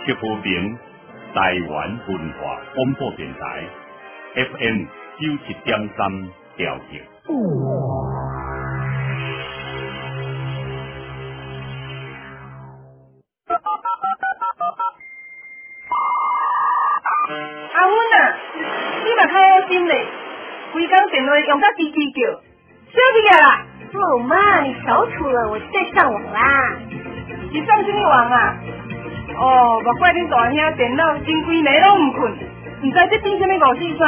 历史和平、台湾文化广播电台 FM 九七点三调频。哦，莫怪恁大兄电脑真规暝拢毋困，毋知这顶什么五四三。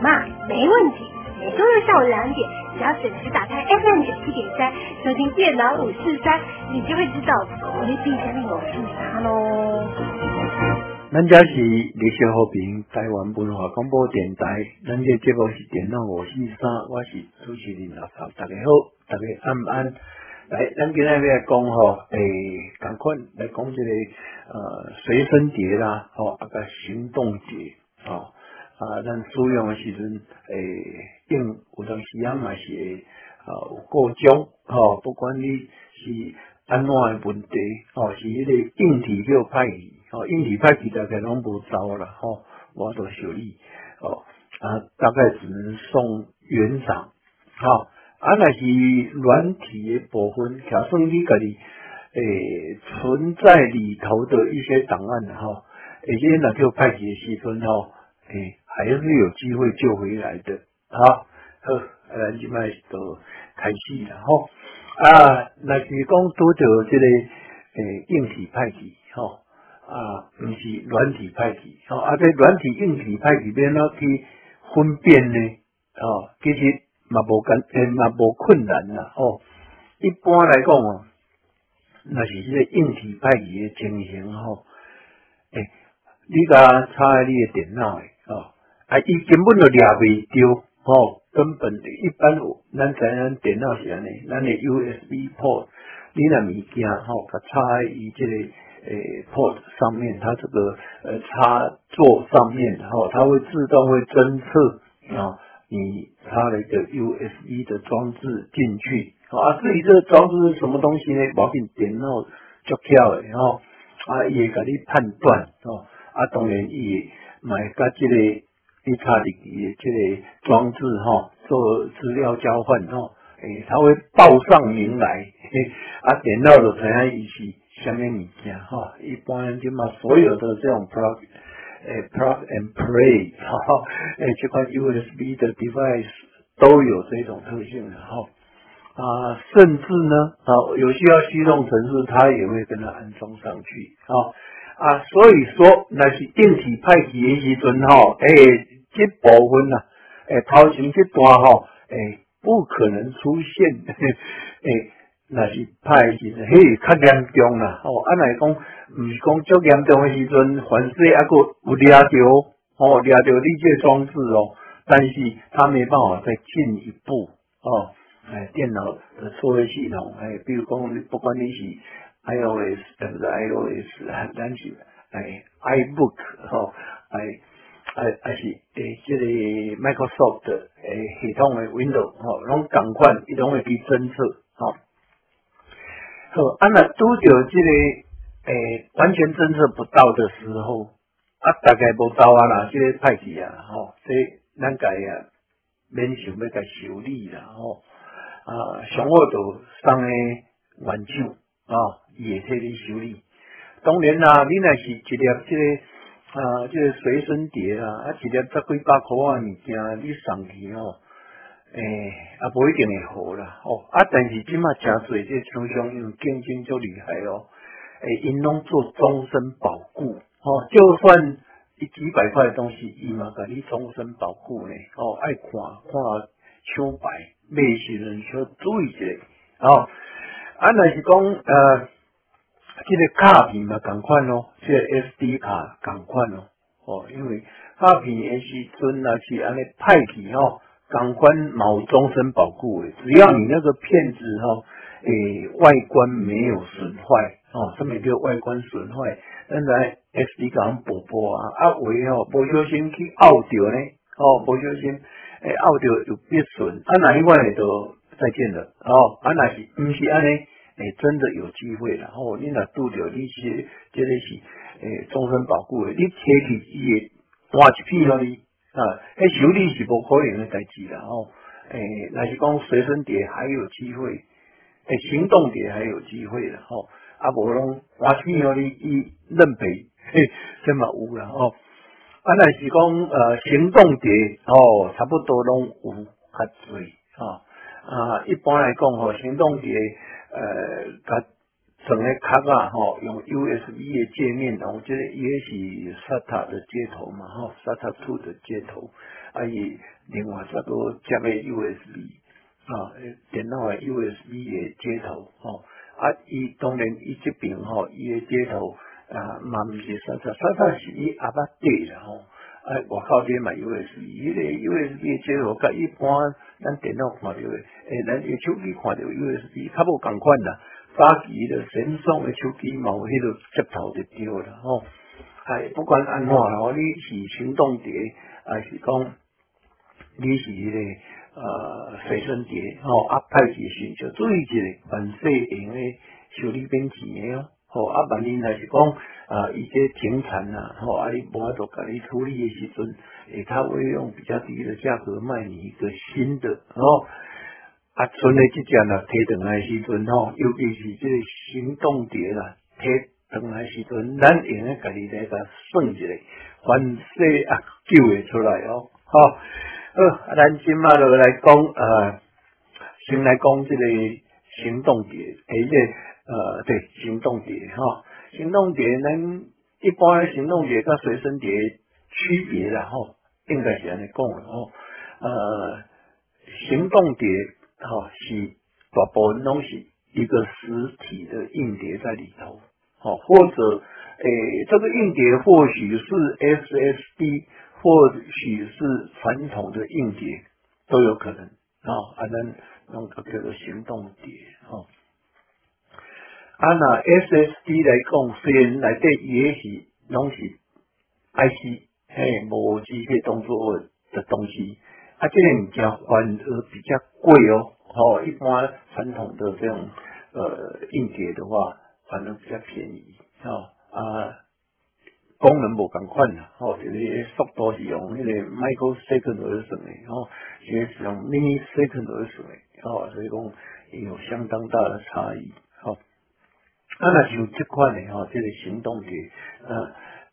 妈，没问题，每周日下午两点，只要准时打开 FM 九七点三，收听电脑五四三，你就会知道我的第什么五四三喽。咱这是李小和平台湾文化广播电台，咱这节目是电脑五四三，我是主持人阿头，大家好，大家安安？来，咱今日来讲吼，诶，赶快来讲这个呃随身碟啦，吼啊个行动碟，吼啊，咱使用的时阵，诶，用有当时啊嘛是会啊有各种，吼，不管你是安怎的问题，吼，是迄个硬体叫歹去，吼，硬体歹去大概拢无招啦，吼，无法度修理，哦，啊，大概只能送原厂，吼。啊，若是软体的部分，假设你家己诶存在里头的一些档案哈，而且若叫派去的时阵吼，诶还是有机会救回来的啊。好，咱即摆就开始啦吼。啊，若是讲拄着即个诶硬体派去吼，啊，毋是软体派去吼，啊，这软体硬体派去变怎去分辨呢？哦，其实。嘛无干，诶，嘛无困难啦，吼。一般来讲哦，那是这个硬体歹去诶情形吼，诶，你甲插在你的电脑诶，吼，啊，伊根本就掠袂着，吼，根本一般有，咱知影电脑是安尼，咱的 USB port，你若物件吼，甲插在伊即个诶 port 上面，它这个呃插座上面，吼，它会自动会侦测啊。你插了一个 USB 的装置进去，啊，至于这个装置是什么东西呢？毛病点到就巧的，吼，啊，也给你判断，哦，啊，当然也买个这个你插进去这个装置，哈，做资料交换，吼，诶，他会报上名来，啊，电脑就知影伊是什么物件，哈，一般就嘛所有的这种 pro。诶，plug and play，哈，诶，这款 USB 的 device 都有这种特性的哈，啊，甚至呢，啊，有需要驱动程式，它也会跟它安装上去，啊，啊，所以说那是硬体派去的时阵哈，诶，这部分呐，诶，头前这段哈，诶，不可能出现，诶。那是歹时阵，嘿，较严重啦。哦，按来讲，毋是讲足严重的时阵，反正还佫有掠着，哦，掠着你这装置哦，但是它没办法再进一步哦。哎，电脑的作业系统，哎，比如讲，不管你是 iOS 还是 iOS，啊，咱是哎 iBook，吼，哎哎还是诶，这个 Microsoft 诶系统的 Windows，吼，拢共款，伊拢会去侦测，吼。好，啊那拄着这个诶完全侦测不到的时候，啊大概无到啊啦，这个派去啊，吼，这咱家啊免想要甲修理啦，吼啊上好就送诶援手啊，也替你修理。当然啦，你若是一粒这个啊这个随身碟啊，啊一粒十几百块啊物件，你送去吼。诶，也无一定会好啦，哦，啊，但是即马诚侪这厂商因为竞争足厉害哦，诶，因拢做终身保固，哦，就算一几百块的东西，伊嘛甲你终身保固呢，哦，爱看看抢牌，买时阵需要注意一下，哦，啊，若是讲呃，即个卡片嘛共款咯，即个 SD 卡共款咯，哦，因为卡片诶时阵若是安尼派去吼。港官毛终身保护诶，只要你那个片子哈，诶外观没有损坏哦，什么叫外观损坏？咱来 SD 港补补啊，啊为吼不小心去拗掉呢，哦不小心诶拗掉有变损，啊哪一块就再见了哦，啊那是唔是安尼？诶，真的有机会啦。吼，你若拄着你是，这个是诶终身保护的，你摕起伊会换一片互你啊，迄修理是无可能的代志啦。吼，诶，若是讲随身碟还有机会，诶，行动碟还有机会啦。吼，啊无拢换片互你，伊认赔，嘿，这么有啦。吼，啊，若是讲呃行动碟哦，差不多拢有较侪吼。啊，一般来讲吼，行动碟呃，较整个卡啊吼，用 USB 的界面，我觉得也是 SATA 的接头嘛吼，SATA two 的接头，啊伊另外再多加个 USB 啊，电脑的 USB 的接头吼，啊伊当然伊这边吼，伊的接头啊，嘛毋是 SATA，SATA 是伊阿巴底啦吼。哎，外口咧买 USB，迄个 USB 的接头甲一般咱电脑看到诶，诶，咱诶手机看到 USB 较无共款啦。早期的神送诶手机嘛，有迄个接头就对啦吼。哎，不管安怎吼，你是行动碟，还是讲你是迄个呃随身碟吼，啊，派去时就注意一下，万岁用诶修理变钱诶哦。吼啊，万一若是讲啊，伊这停产啦，吼啊，你无法度甲你处理的时阵，诶，他会用比较低的价格卖你一个新的，吼啊，剩的即只啦，摕转来时阵吼，尤其是这个行动碟啦，摕转来时阵，咱用诶家己来甲算一下，凡细啊救会出来哦，吼，好，咱今嘛就来讲呃，先来讲这个行动碟，诶，这。呃，对，行动碟哈，行动碟咱一般诶行动碟跟随身碟区别的哈，应该是安尼讲的哦。呃，行动碟哈是大部分东西一个实体的硬碟在里头，好，或者诶这个硬碟或许是 SSD，或许是传统的硬碟都有可能。啊，啊，咱弄个叫做行动碟哈。啊，那 SSD 来讲，虽然内底也是拢是 IC，嘿，无机械动作的东西，啊，这个物件反而比较贵哦。哦，一般传统的这种呃硬碟的话，反而比较便宜。哦啊，功能无共款啦。哦，就是速度是用那个 microsecond 而算的，哦，也是用 millisecond 而算的。哦，所以讲有相当大的差异。哦。啊，那像这款的吼，这个行动的，呃，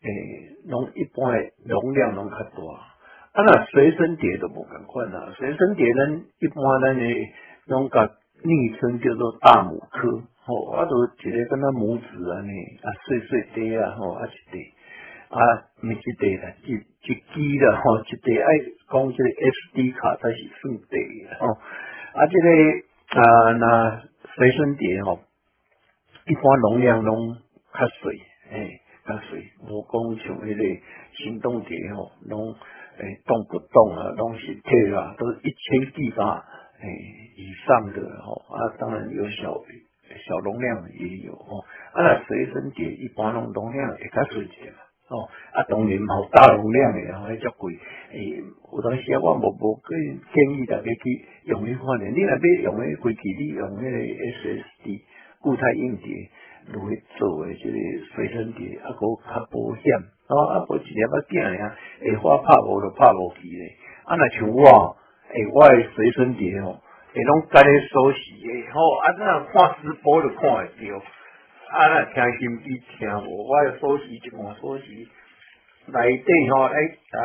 诶，拢一般的容量拢较大。啊，那随身碟都无共款啦，随身碟咱一般咱诶，拢甲昵称叫做大拇科，吼，啊，都一个跟他拇指安尼，啊，碎碎碟啊，吼，啊一碟，啊，毋一碟啦，一一支啦，吼，一碟爱讲这个 SD 卡才是算碟啦，吼，啊，这个啊，那随身碟吼。一般容量拢较细，诶，较细，无讲像迄个行动碟吼，拢诶动不动啊，拢是铁啊，都是一千 G 吧，诶以上的吼，啊，当然有小小容量也有吼，啊，随身碟一般拢容量会较细一点嘛，哦，啊，当然冇大容量诶，吼，迄较贵，诶，有当时我无无建建议大家去用迄款诶，你若要用迄规矩，你用迄个 SSD。固态硬碟来做诶，即个随身碟，啊，个较保险，哦，啊，无一粒仔镜尔，会花拍无就拍无去咧。啊，若像我，诶，我诶随身碟吼，会拢家己锁匙诶，吼，啊，那看直播就看会着，啊，那听心机听无，我诶锁匙一换锁匙，内底吼，诶，啊，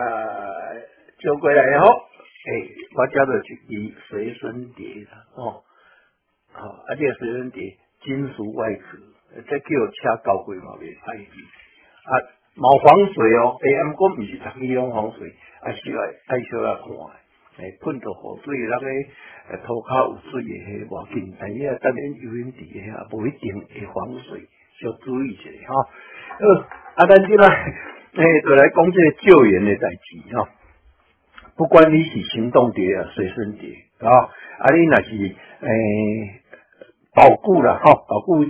交过来吼，诶，我交着一支随身碟啦，哦，好，啊，这个随身碟。金属外壳，这叫车交过嘛袂歹去。啊，冇防水哦，诶，毋过毋是逐支拢防水，啊，需要爱小来看，诶，喷到雨水，那个诶涂骹有水诶，迄无紧，但伊啊，当然游泳池诶，无一定会防水，要注意一下吼。呃，啊，咱即来诶，就来讲这个救援诶代志吼。不管你是行动碟啊，随身碟啊，啊，你若是诶。保固啦，吼，保固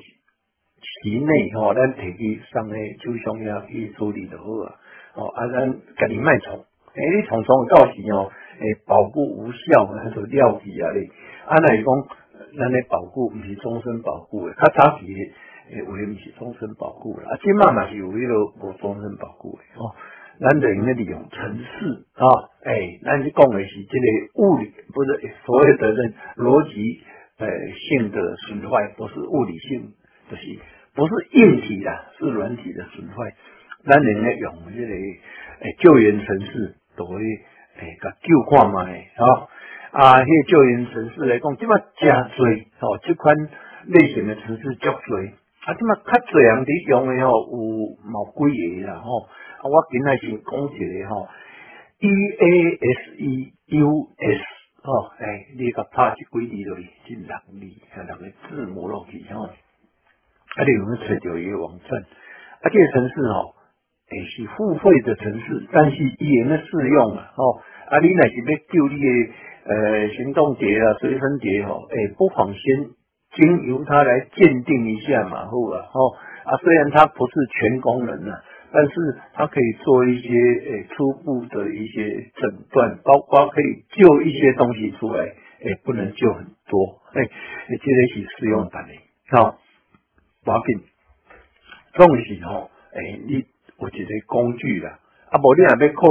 期内吼，咱摕去上诶抽象遐去处理就好啊。哦，啊，咱家己卖创，诶，你创创到时吼，诶，保固无效，那就了去啊咧。啊，那是讲咱的保护，毋是终身保护的，较早期诶为毋是终身保护啦，啊，即嘛嘛是有迄个无终身保护的哦。咱就用咧利用程式啊，诶，咱是讲的是即个物理，不是所谓的这逻辑诶性的损坏，不是物理性，就是不是硬体的，是软体的损坏。咱人咧用这个诶救援程式，都会诶甲救看卖吼啊，迄救援程式来讲，即嘛真侪吼，即款类型的程式足侪，啊，即嘛较侪人伫用的吼，有某几个啦吼。啊，我今仔先讲一个吼，E A S E U S 吼，诶，你甲拍一几字落去，即六字，六个字母落去吼，啊，你有冇找到伊个网站？啊，这个城市吼，诶是付费的城市，但是伊也能适用啊，吼，啊，你若是要救你的呃行动碟啊、随身碟吼，诶，不妨先经由它来鉴定一下嘛，好啊，吼，啊，虽然它不是全功能啊。但是它可以做一些诶初步的一些诊断，包括可以救一些东西出来，诶不能救很多，诶这个是适用版的，好，把柄，重视吼，诶你有一个工具啦，啊无你若要靠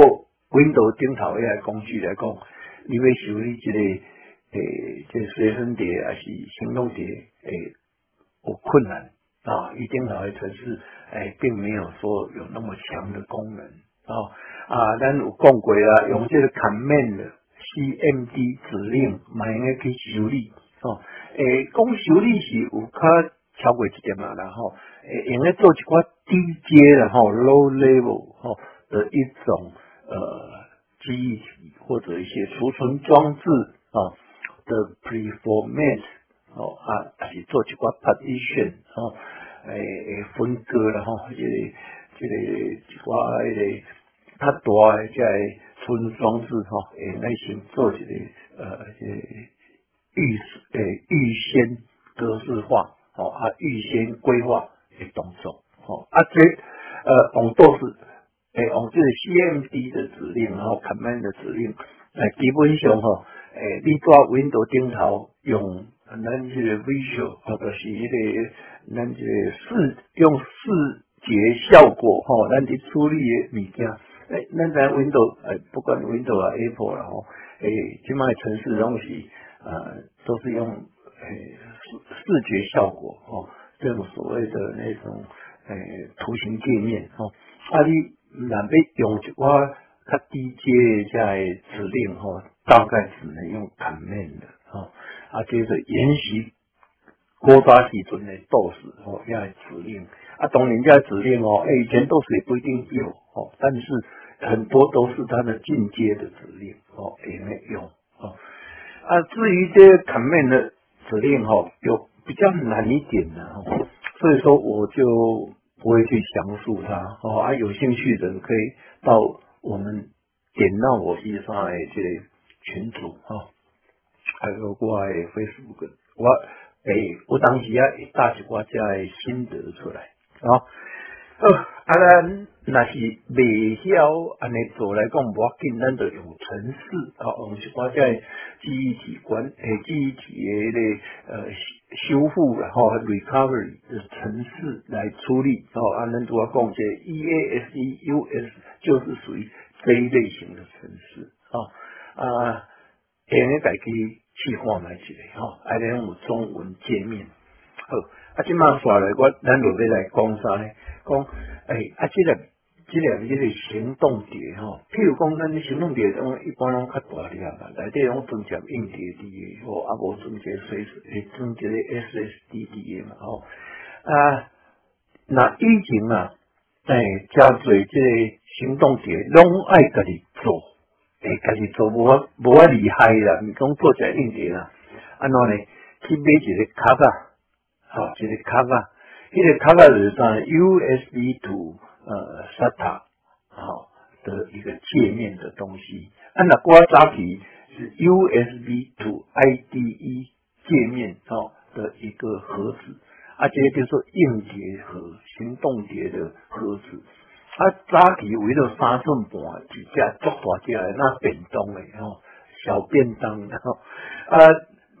Windows 顶头一个工具来讲，你要修理一个诶这随身碟还是行动碟，诶有困难。啊，一定好的城市，哎，并没有说有那么强的功能啊啊，咱有讲过啦，用这个 command cmd 指令，蛮应该去修理哦。诶，讲修理是有较超过一点嘛，然后诶，应该做一寡低阶的哈，low level 哈的一种呃记忆体或者一些储存装置啊的 preformat。哦啊，是做一寡 partition 哦，诶诶分割了吼，即个一个一寡迄个较大诶，即个存装置吼，诶来先做一个呃，即个预诶预先格式化，哦啊预先规划诶动作，哦啊这呃用都是诶用即个 CMD 的指令，然后 command 的指令，诶基本上吼，诶你做 Windows 顶头用。咱这个 visual 或者是迄个咱这个视用视觉效果吼，咱伫处理的物件，诶，咱在 Windows 诶，不管 Windows 啊 Apple 啦吼，诶，即卖城市东西呃，都是用诶视觉效果哦，这种所谓的那种诶图形界面哦，啊你若要用一寡较低阶在指令吼，大概只能用 command 吼。啊，接着沿袭郭巴时阵的 DOS 哦，遐指令啊，当然这指令哦，诶，以前 DOS 也不一定有哦，但是很多都是它的进阶的指令哦，也没用哦。啊，至于这 command 的指令哦，有比较难一点的，所以说我就不会去详述它哦。啊，有兴趣的可以到我们点到我以上的这个群组哈。还有我诶 Facebook，我诶，我当时啊会打一寡只诶心得出来啊。呃，啊咱若是未晓安尼做来讲，无要紧，咱就用程式啊，用一寡只记忆体管诶记忆体诶咧呃修复然后 recovery 的程式来处理哦。啊，咱主要讲这 EASEUS 就是属于这一类型的程式啊啊，应该家己。去看买一个吼，啊，咧有中文界面。好，啊，即马刷来，我咱就要来讲啥呢？讲，诶，啊，即个，即个，即个行动碟吼，譬如讲，咱行动碟种一般拢较大粒嘛，内底拢装接硬碟伫吼，啊，无装接随时诶，装接 SSD 伫嘛，吼。啊，那以前啊，诶，加做即个行动碟，拢爱家己做。诶，家己做无啊无啊厉害啦，毋讲做只硬碟啦，安怎呢？去买一个卡啊，吼，一个卡啊，迄个卡啊就是啥？USB to 呃 SATA 好的一个界面的东西，按那瓜扎皮是 USB to IDE 界面哦的一个盒子，啊，这就是说硬碟和行动碟的盒子。啊，早期为了三寸半，一只足大只的那便当的吼，小便当，然后啊，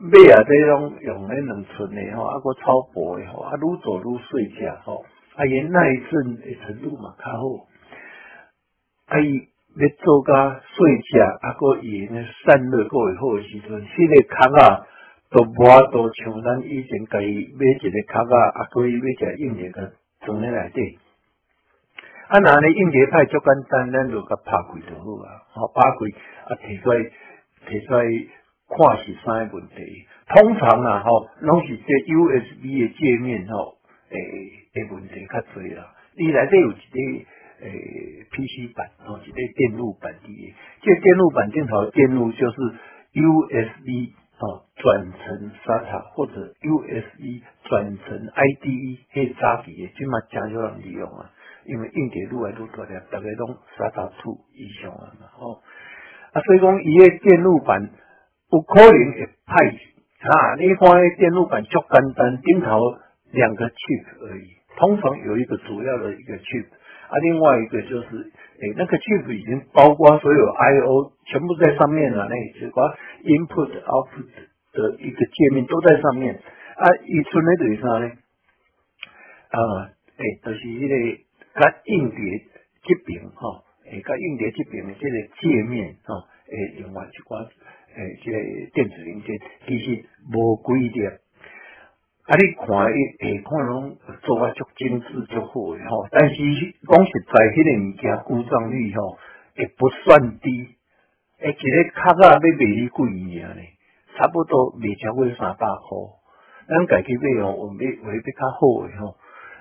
买啊，这种用迄两寸的吼，啊个超薄的吼，啊愈做愈细只吼，啊伊耐震的程度嘛较好，啊伊要做甲细只，啊个伊呢散热个会好时阵，迄个壳啊都无法度像咱以前家己买一个壳啊，啊可以买只硬碟个装咧内底。啊，那咧硬碟派足简单，咱就甲拍开就好啊，吼拍开啊摕出来摕出来看是啥问题。通常啊，吼拢是这 USB 的界面吼，诶诶问题较侪啦。伊内底有一个诶 PC 版吼，一个电路板伫诶。这电路板顶头电路就是 USB 吼转成 SATA 或者 USB 转成 IDE，迄早期诶，即嘛真少人利用啊。因为硬碟愈来愈大粒，逐个拢 SATA two 以上啊嘛吼。啊，所以讲伊诶电路板有可能会歹啊。你看诶电路板足简单，顶头两个 chip 而已，通常有一个主要的一个 chip，啊，另外一个就是诶那个 chip 已经包括所有 I/O 全部在上面了，那只括 input output 的一个界面都在上面。啊，伊剩诶就是啥咧？啊，诶，就是迄个。甲硬碟这边哈，诶，甲硬碟这边的这个界面哈，诶，另外一寡诶，这个电子零件其实无几粒，啊，你看伊下看拢做啊足精致足好诶吼，但是讲实在，迄个物件故障率吼，也不算低，诶，一个卡啊要卖你几尔呢？差不多卖超过三百箍，咱家己买哦，有买比较好诶吼。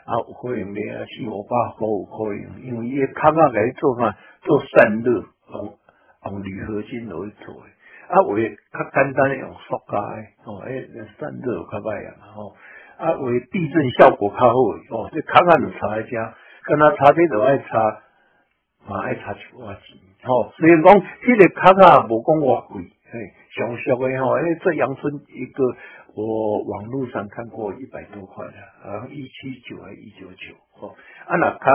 啊，有可能买啊四五百块有可能，因为伊个卡甲来做啥做散热，用用铝合金来做诶。啊，为较简单诶用塑胶诶，哦，诶散热较歹啊，吼。啊，为避震效果较好诶，哦，这卡甲就插一只，跟他插这就爱插，嘛爱插一寡钱，吼。虽然讲迄个卡甲无讲偌贵，嘿，上俗诶吼，诶，这阳春一个。我网络上看过一百多块的，啊，一七九还一九九，吼，啊那他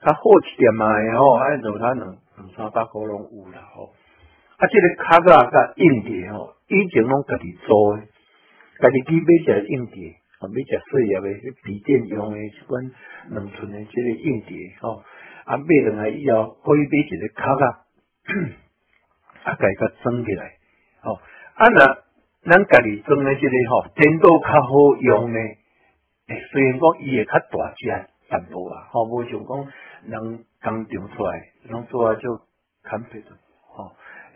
他好一点嘛，吼，按照他两两三百箍拢有啦，吼，啊，这个卡架甲硬碟吼，以前拢家己做诶，家己去买一个硬碟，啊，买只细叶诶，笔电用诶，即款两寸诶，这个硬碟，吼，啊，买落来以后可以买一个卡架，啊，家己甲装起来，吼，啊那。咱家己装的这个吼，电脑较好用呢。诶，虽然讲伊会较大只淡薄啊，吼，无像讲人工厂出来，拢做啊就砍皮的，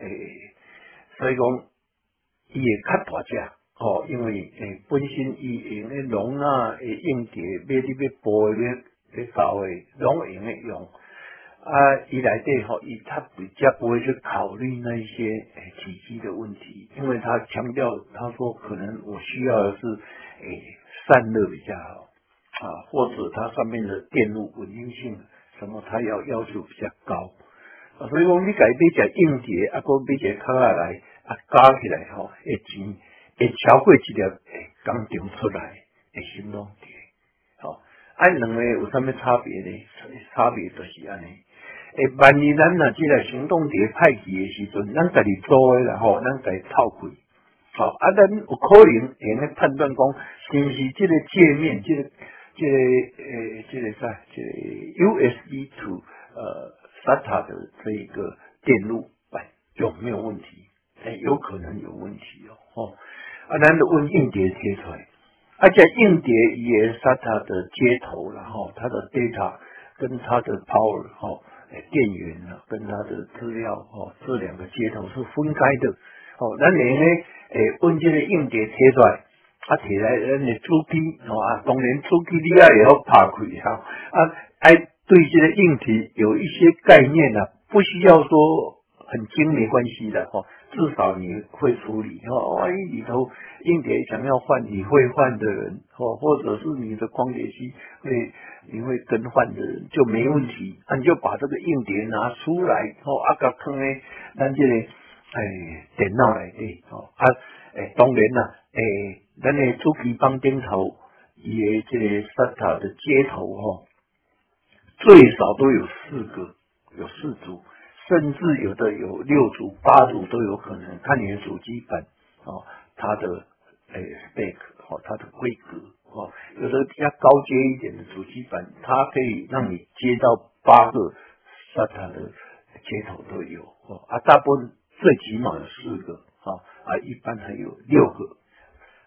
吼，诶，所以讲伊会较大只，吼，因为诶本身伊用诶容啊，诶硬碟，买你要播诶，要搞诶，拢会用诶用。啊，伊来底吼，伊他比较不会去考虑那一些体积的问题，因为他强调他说可能我需要的是诶散热比较好啊，或者它上面的电路稳定性什么，他要要求比较高啊，所以讲你改买只硬碟啊，个买只卡下来啊加起来吼，会钱会超过一粒诶钢厂出来诶行动碟，好，按两个有啥物差别呢？差别就是安尼。诶，万一咱若即个行动碟歹去诶时阵，咱家己做诶啦吼，咱家己套开，好啊，咱有可能会咧判断讲，是毋是即个界面，即个即个诶，即个啥，即个 USB to 呃 SATA 的这一个电路板有没有问题？哎，有可能有问题哦，吼啊，咱就问硬碟贴出来，而且硬碟也 SATA 的接头，然后它的 data 跟它的 power 哦。电源啊，跟它的资料哦，这两个接头是分开的哦。咱连呢，诶，问这个硬碟贴出来，啊，贴来咱的主机哦啊，当然主机你也要拍开哈啊，哎，对这个硬体有一些概念啊，不需要说很精没关系的哈，至少你会处理哦。万一里头硬碟想要换，你会换的人哦，或者是你的光碟机会。你会更换的人就没问题，那你就把这个硬碟拿出来，哦，阿个坑诶，咱这个诶电脑来底，哦，啊，诶，当然啦，诶，咱的主机帮顶头，伊诶这个 SATA 的接头，吼，最少都有四个，有四组，甚至有的有六组、八组都有可能，看你的主机板，哦，它的诶 spec 哦，它的规格哦，有的比较高阶一点的主机板，它可以让你接到八个 SATA 的接头都有哦，啊，大部分最起码有四个啊，啊，一般还有六个，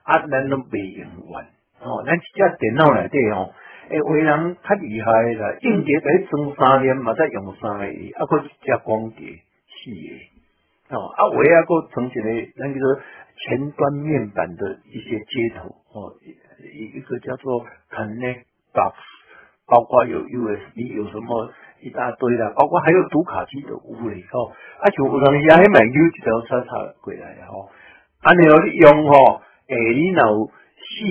啊，咱都未用完哦，咱只电脑内底哦。诶，有人较厉害啦，硬碟在装三年嘛，再用三个月，啊，佫一只光碟四个，哦，啊，有啊佫装一个，咱叫做前端面板的一些接头，哦，一一个叫做 Connect Box，包括有 USB，有什么一大堆啦，包括还有读卡机的有嘞，吼，啊，就有人也还买 U 一条插插过来吼，啊，你用吼，诶，你若有四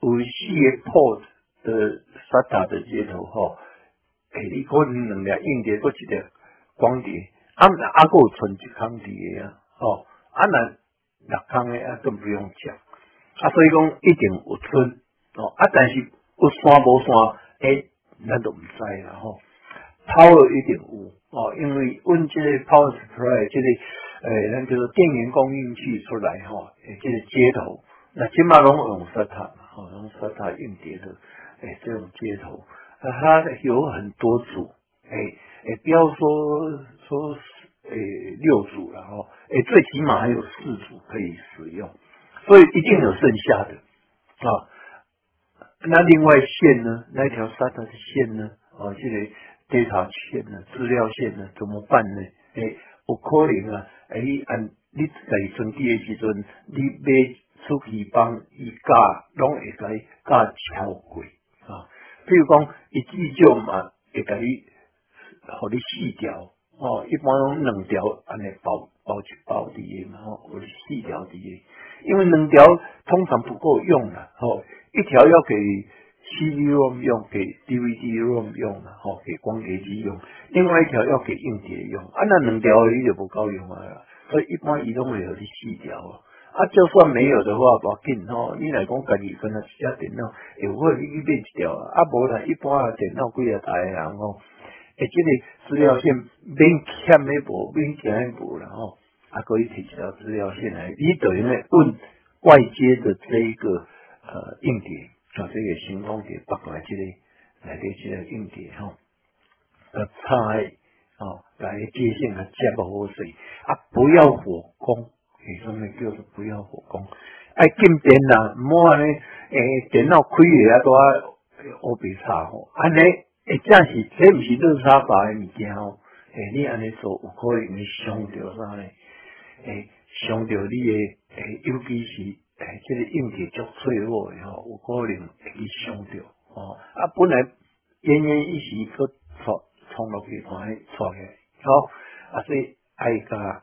有四个 port。呃，SATA 的接头吼，诶，你可能两粒硬碟，搁一个光碟，啊，啊，搁有存一空碟啊，吼，啊，那六空的啊，更不用讲，啊，所以讲一定有存，哦，啊，但是有山无山，诶，咱都唔知啦，吼，power 一定有，哦，因为阮这个 power supply，这个诶，咱叫做电源供应器出来，吼，诶，这个接头，那起码拢用 SATA 嘛，吼，用 SATA 硬碟的。哎，这种接头，那，它有很多组，哎哎，不要说说哎六组然后，哎，最起码还有四组可以使用，所以一定有剩下的啊。那另外线呢？那条 SATA 的线呢？啊，这个 data 线呢？资料线呢？怎么办呢？哎，有可能啊，哎，按你在升机的时阵，你没出去帮伊教，拢会使教超过。啊，比如讲，一支酒嘛，会甲伊，互你四条，哦，一般拢两条安尼包包一包伫诶嘛，吼，有四条伫诶，因为两条通常不够用啦，吼，一条要给 CD-ROM 用，给 DVD-ROM 用啦，吼，给光碟机用，另外一条要给硬碟用，啊，那两条伊就不够用啊，所以一般移动会互你四条。啊，啊就算没有的话，无要紧吼。你来讲，家己跟他只电脑，有法你去买一条啊。啊无啦，一般啊电脑几啊台人吼，诶，即个资料线免欠的无，免欠的无啦吼。啊，可以提一条资料线来，你等于咧问外接的这一个呃硬碟啊，这个行动碟拔来这个来的这个硬碟吼，呃，插哦来接线啊，接不好水啊，不要火攻。其中呢，就是不要火攻，爱进电啦，唔好安尼，诶，电脑开个啊，都啊乌白差吼，安尼，诶，这是这毋是热沙发的物件吼，诶，你安尼做有可能会伤着啥呢？诶，伤着你的，诶，尤其是诶，这个硬体足脆弱的吼，有可能会去伤着，吼，啊，本来奄奄一息，搁错冲落去，看错起，好，啊，所以爱加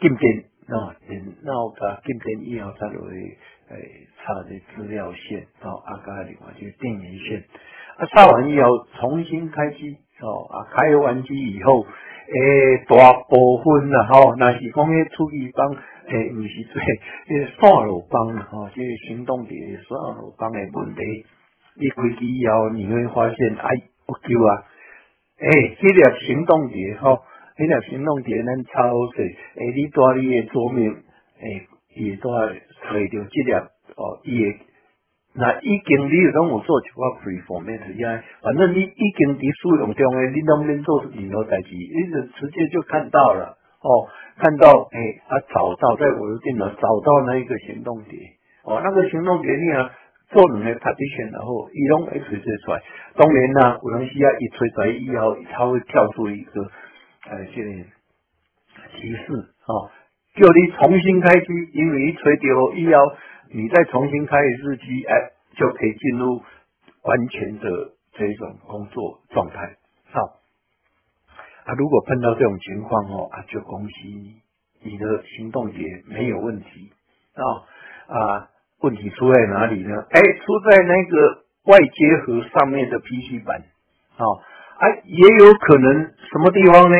进电。那电脑甲进电以后，才落去诶插的资料线，哦，啊加另外就电源线，啊插完以后重新开机，哦啊开完机以后，诶大部分啦，吼，那是讲迄处理帮，诶毋是做诶线路帮，吼，即个行动碟线路帮诶问题，你开机以后你会发现，哎，不够啊，诶，这个行动碟，吼。你若行动电咱超细，诶，你带你诶桌面，诶，伊带揣着即粒哦，伊诶，那已经你拢有做一寡 preformat 呀，反正你已经伫使用中诶，你拢免做任何代志，你就直接就看到了，哦，看到诶，啊找到在我的电脑找到那一个行动碟，哦，那个行动碟你啊做两个 partition 然后伊拢会吹出来，当然啦，有当时啊一出来以后，它会跳出一个。呃，这个提示哦，叫你重新开机，因为你吹掉以后，你再重新开一次机，哎，就可以进入完全的这种工作状态。好，啊，如果碰到这种情况哦，啊，就恭喜你，你的行动也没有问题啊啊，问题出在哪里呢？哎，出在那个外接盒上面的 PC 板啊。啊，也有可能什么地方呢？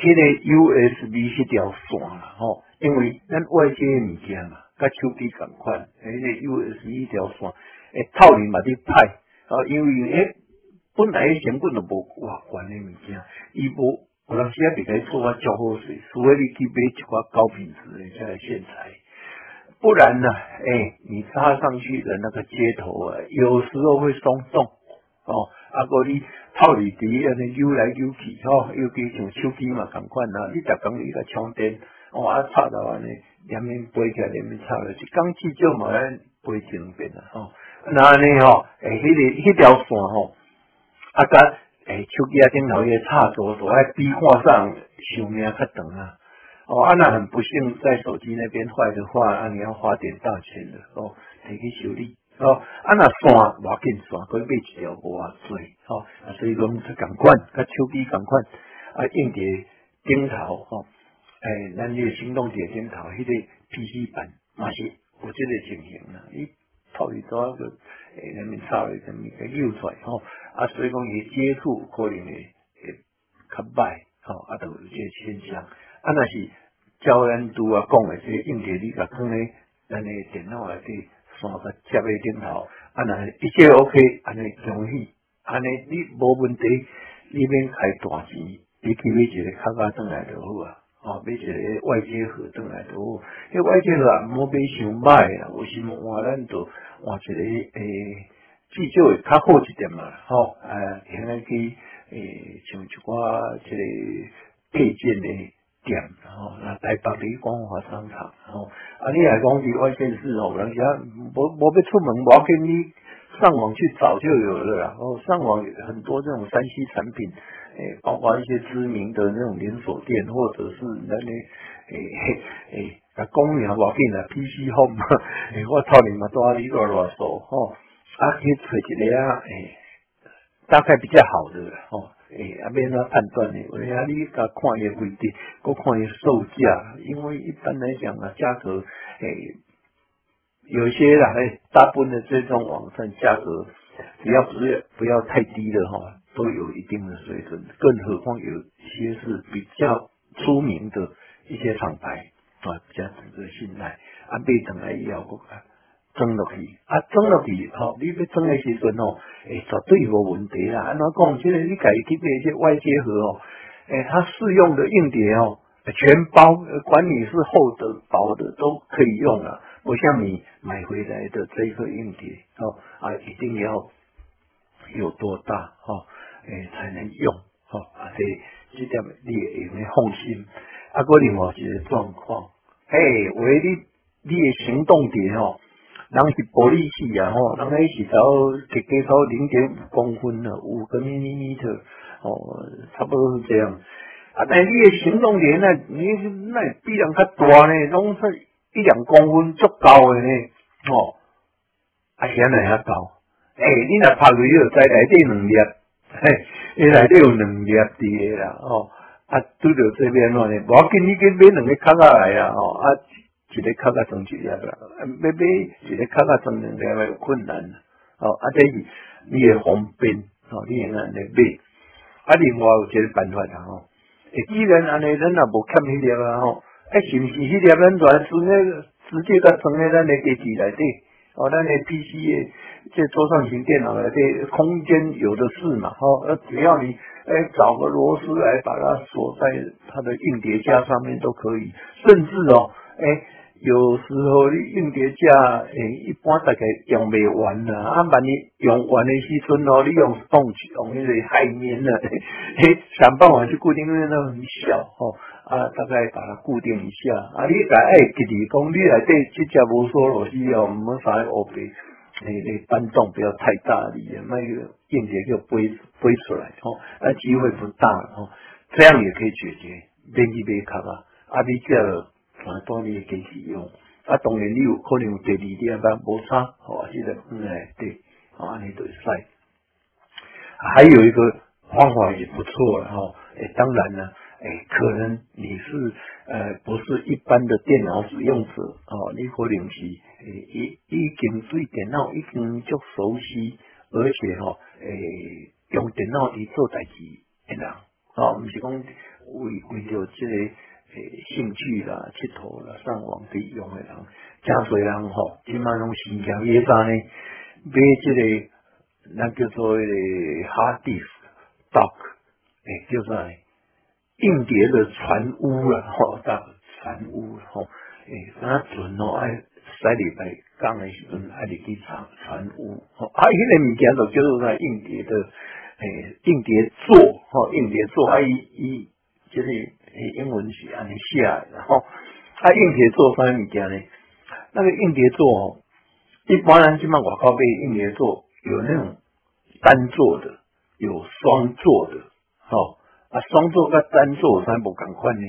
迄个 USB 是条线啦，吼，因为咱外接物件嘛，甲手机共款，迄个 USB 一条线，诶，套里嘛伫歹，啊，因为诶，本来成本就无偌悬诶物件，伊无有当时啊，袂使做啊，交好势，除非你去买一寡高品质诶，即个线材，不然呢，诶，你插上去的那个接头啊，有时候会松动哦。啊，哥你套里底安尼游来游去吼，尤其像手机嘛同款啊，你逐工你个充电，哦啊插到安尼，两面背起来两面插落去，刚至少嘛咱背一两遍啊吼。那安尼吼，诶，迄个迄条线吼，啊甲诶手机啊顶头个插座，都爱比看上寿命较长啊。哦，啊那很不幸在手机那边坏的话，啊你要花点大钱的哦，得去修理。哦，啊那线无要紧，线可以买一条无偌济，吼，啊所以讲是共款，甲手机共款，啊硬碟顶头，吼，诶，咱个行动电顶头，迄个 PC 版嘛是有即个情形啦，伊套里头个诶，人民插咧，人民个扭出来，吼，啊所以讲伊接触可能会会较歹，吼，啊都有即个现象，啊那是教咱拄啊讲诶，即个硬碟你甲放咧咱个电脑内底。线个接喺顶头，啊那一切 OK，安尼容易，安尼你无问题，你免开大钱，你去买一个卡卡转来就好啊，哦，买一个外接盒转来就好，迄外接盒，莫买伤歹啊，为什么换咱就换一个诶，至少会较好一点嘛，吼，啊，现在去诶，像一寡即个配件诶。店，吼，那台北的光华商场，吼，啊，你来讲伫外县市吼，人家无无要出门，我要跟你上网去找就有了啦。哦，上网很多这种山西产品，诶，包括一些知名的那种连锁店，或者是那里，诶诶，啊，公园无变啊，PC Home，诶，我操你妈，多你乱乱说，吼，啊，去找一个啊，诶，大概比较好的，吼。诶，啊，免怎判断呢？为啊，你甲看伊位置，搁看伊售价，因为一般来讲啊，价格诶，有些啦，诶，大部分的这种网站价格，只要不是不要太低的哈，都有一定的水准。更何况有些是比较出名的一些厂牌啊，比较值得信赖。啊，买上来以后，我看。装落去，啊，装落去，吼，你要装的时阵吼，诶，绝对无问题啦。安怎讲？即个你家己去买一些外接盒哦，诶，它适用的硬碟哦，全包，管你是厚的、薄的都可以用啊。不像你买回来的这个硬碟哦，啊，一定要有多大哦，诶，才能用，吼，啊，这这点你也会放心。啊，哥，另外一个状况，嘿，为你你的行动碟哦。人是玻璃器啊，吼，人迄是走加加到零点五公分啊，五个 m 米特，哦，差不多是这样。啊，但你的行动力呢，你那比人较大呢，拢是一两公分足够的呢，哦，啊，显然较高。诶，你若拍落去，在内底两粒，嘿，伊内底有两粒滴啦，哦，啊，拄着这边咯呢，无要紧，你去买两个卡下来啊，哦，啊。一个卡卡装一粒啦，买买一个卡卡装两粒有困难，哦，啊，这是你也方便，哦，你也安尼买，啊，另外有一个办法啊，吼，诶，既然安尼咱也无欠迄粒啊，吼，诶，是毋是迄粒咱转直接直接甲装在咱诶机器内底，哦，咱诶 PC 诶，这桌上型电脑内底空间有的是嘛，吼，呃，只要你诶找个螺丝来把它锁在它的硬碟架上面都可以，甚至哦，诶。有时候你硬碟架诶，一般大概用未完啦。啊，万一用完的时阵哦，你用动用那个海绵啦，嘿，想办法去固定，因为那很小吼。啊，大概把它固定一下。啊，你来爱记住讲，你来对这只无锁螺丝哦，唔好放喺后边，你你搬动不要太大力，那个硬碟就飞飞出来吼，那机会不大吼。这样也可以解决，免去买卡啊，啊，你叫。啊，当你机器用，啊，当然你有可能有第二点吧，无差，哦，这个嗯哎对，啊，你都使。还有一个方法也不错了哈，哎，当然呢，诶，可能你是呃不是一般的电脑使用者，哦，你可能是诶已已经对电脑已经足熟悉，而且哈，诶用电脑去做代志诶人，哦，唔是讲为为着这个。兴趣啦、佚佗啦、上网去用的人，真侪人吼，即马拢新疆野山呢，买即个那叫做迄个 hard disk dock，诶，叫做硬碟的船坞啦，吼，大船坞吼，诶，那船哦爱使礼拜讲的时阵，爱入去传传物，吼，啊，迄个物件就叫做在硬碟的，诶，硬碟座，吼，硬碟座，啊，伊伊就是英文是安尼写的，吼，啊，硬碟座啥物件呢？那个硬碟座，一般人基本外口买硬碟座有那种单座的，有双座的，吼，啊，双座跟单座有啥无共款呢？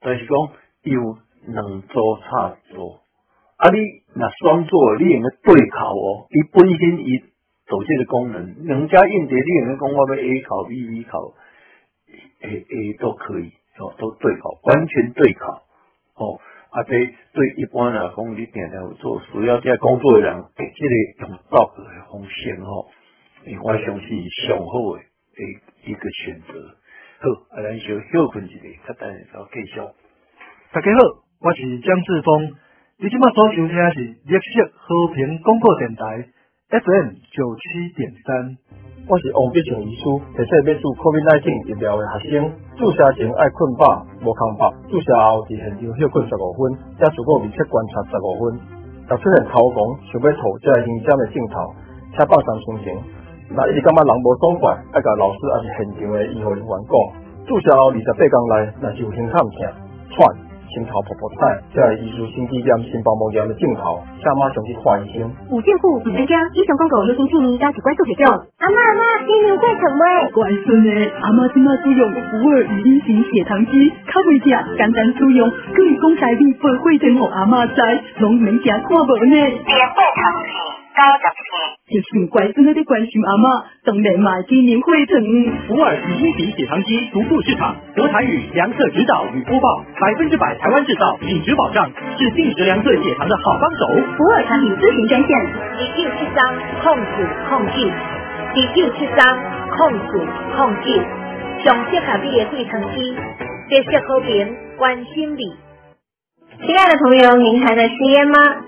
但是讲有两座差座，啊，你那双座你用个对口哦，伊本身伊做这个功能，人家硬碟你用个讲我要 A 考 B B 口诶诶都可以哦，都对口，完全对口哦。啊，这对一般来讲，你定定做需要在工作的人，这个用到的风险哦，我相信上好的一一个选择。好，啊，咱就休困一下，较等下再继续。大家好，我是江志峰。你今麦所收听是绿色和平广播电台 FM 九七点三。我是王必成医师，提醒要注 COVID-19 疫苗的学生，注射前爱困饱，无空饱，注射后伫现场休困十五分，再足够密切观察十五分。若出现头晕、想要吐，这是危险的镜头，请放松心情。若一直感觉人无爽快，爱甲老师还是现场的医护人员讲，注射后二十八天内，若是有胸痛、痛、喘。心头婆婆菜，在艺术心肌炎、心包膜炎的镜头，下马上去看医生。五健护五专家，以上广告由新青年加起关注提供。阿妈阿妈，今年会成未？乖孙诶，阿妈今麦使用普洱语音型血糖机，较袂食，简单使用，可以讲台语，不会整互阿妈知，拢免食看无呢。连血糖计高十次。就是乖孙的关心阿妈，当然买，今年会成。普洱语音型血糖机独步市场，德台语量测指导与播报，百分之百台湾制造，品质保障，是定时量测血糖的好帮手。普洱产品咨询专线：一九七三控制控制，一九七三控制控制，上适合你的血糖机，绿色和平关心你。亲爱的朋友，您还在吸烟吗？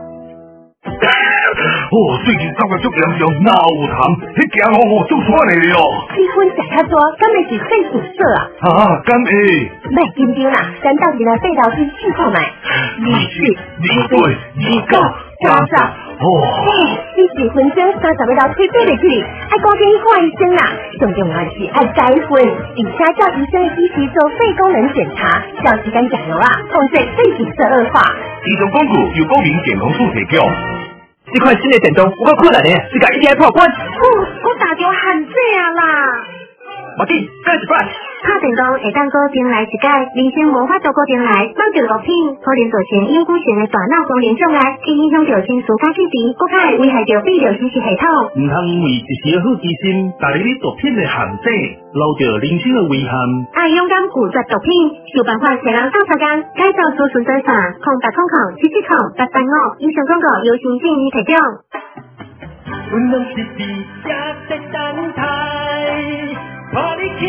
哦，最近感觉足严重，脑有痰，迄惊吼吼足喘的哦。气温食较多，敢会是肺堵塞啊？啊，敢会？别紧张啦，咱到一个肺道去试看卖。二七、二八、二九、三十。哦。你是分钟三十个到推背的去，爱赶紧去看医生啦。重要的是爱结婚，并且叫医生及时做肺功能检查，长时间加油啊，控制肺堵塞恶化。以上广告由国民健康署提供。这款新的电动有够困难的，是甲一天破关。哦，我打电话喊这啊啦。马丁，开始办。拍电动会当固定来一届，人生无法度固定来，放着毒品可能造成因古性的大脑功能障碍，去影响着心思加精神，更加会危害着泌尿支持系统。唔通因为一时好奇心，踏入你毒品的陷阱，留着人生的遗憾。爱勇敢拒绝毒品，想办法找人上查工，改造储存在啥？空白空空，七七空，八八五，以上广告由新建议提供。温暖是比家在等待，把你轻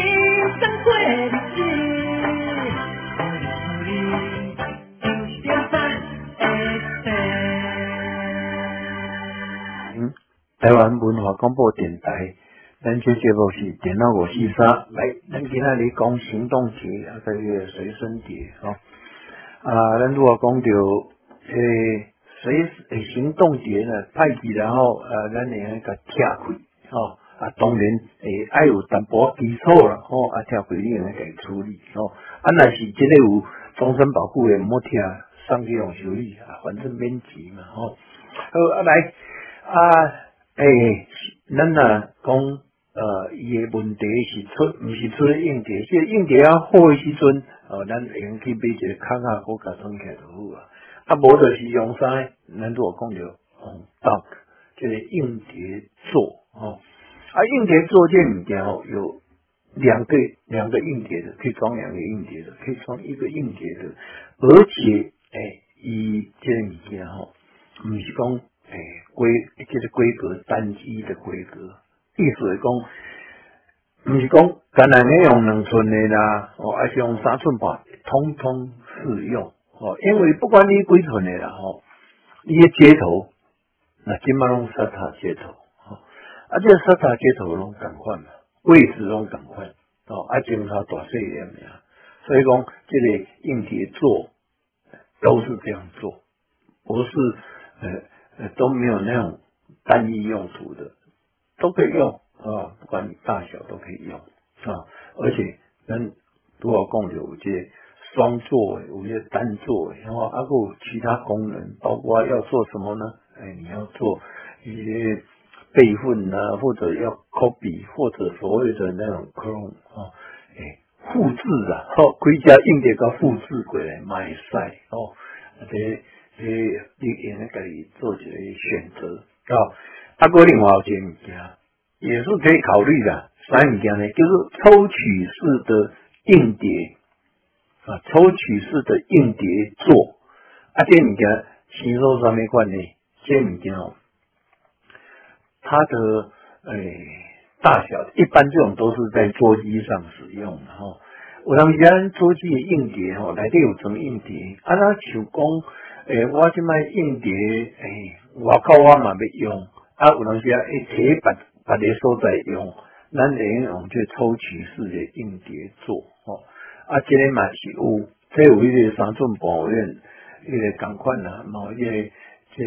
声过日子，嗯，台湾文化广播电台，咱这节目是电脑五四三，来，咱今仔日讲行动节，啊，个个随身碟，吼，啊，咱如果讲到诶。随诶行动节呢，派去然后呃，咱会个甲拆开，吼啊，当然诶，爱有淡薄基础啦，吼啊，拆开你用来伊处理，吼啊，若是即个有终身保护诶，毋好拆，送去用修理啊，反正免钱嘛，吼。好啊，来啊，诶，咱呐讲呃，伊诶问题是出，毋是出咧硬碟，即个硬碟啊好诶时阵，哦，咱会用去买一个卡卡好甲装起来就好啊。啊，无就是用啥？咱如果讲着红道，就是硬碟座哦。啊，硬碟座这物件哦，有两个两个硬碟的，可以装两个硬碟的，可以装一个硬碟的。而且，诶，伊这物件吼，毋是讲诶规，即个规格单机的规格，意思是讲，毋是讲单单要用两寸的啦，哦，还是用三寸半，通通适用哦。因为不管你几寸的啦，吼，你的接头，那基本拢沙塔接头，啊，这沙塔接头拢共款嘛，位置拢共款，哦，啊，经它大细点呀，所以讲这个硬碟做都是这样做，不是呃呃。都没有那种单一用途的，都可以用啊，不管你大小都可以用啊，而且跟多少共有些双座，有些单座，然后还有其他功能，包括要做什么呢？哎，你要做一些备份啊，或者要 copy，或者所谓的那种 clone 啊，哎，复制啊，好，归家硬碟个复制过来卖晒哦，这。诶，你应该家己做一个选择，啊，啊，过另外一件物件也是可以考虑的。啥物件呢？就是抽取式的硬碟啊，抽取式的硬碟做啊，这物件吸收上面款呢，这物件哦，它的诶大小，一般这种都是在桌机上使用的哈。有当时桌机的硬碟吼，内底有装硬碟，啊，那手工。诶，我即卖硬碟，诶，外口我嘛要用，啊，有当时啊，一摕别别个所在用，咱会用这抽取式的硬碟做，吼，啊，这个嘛是有，这有一个三寸保院，一个共款啦，某一个这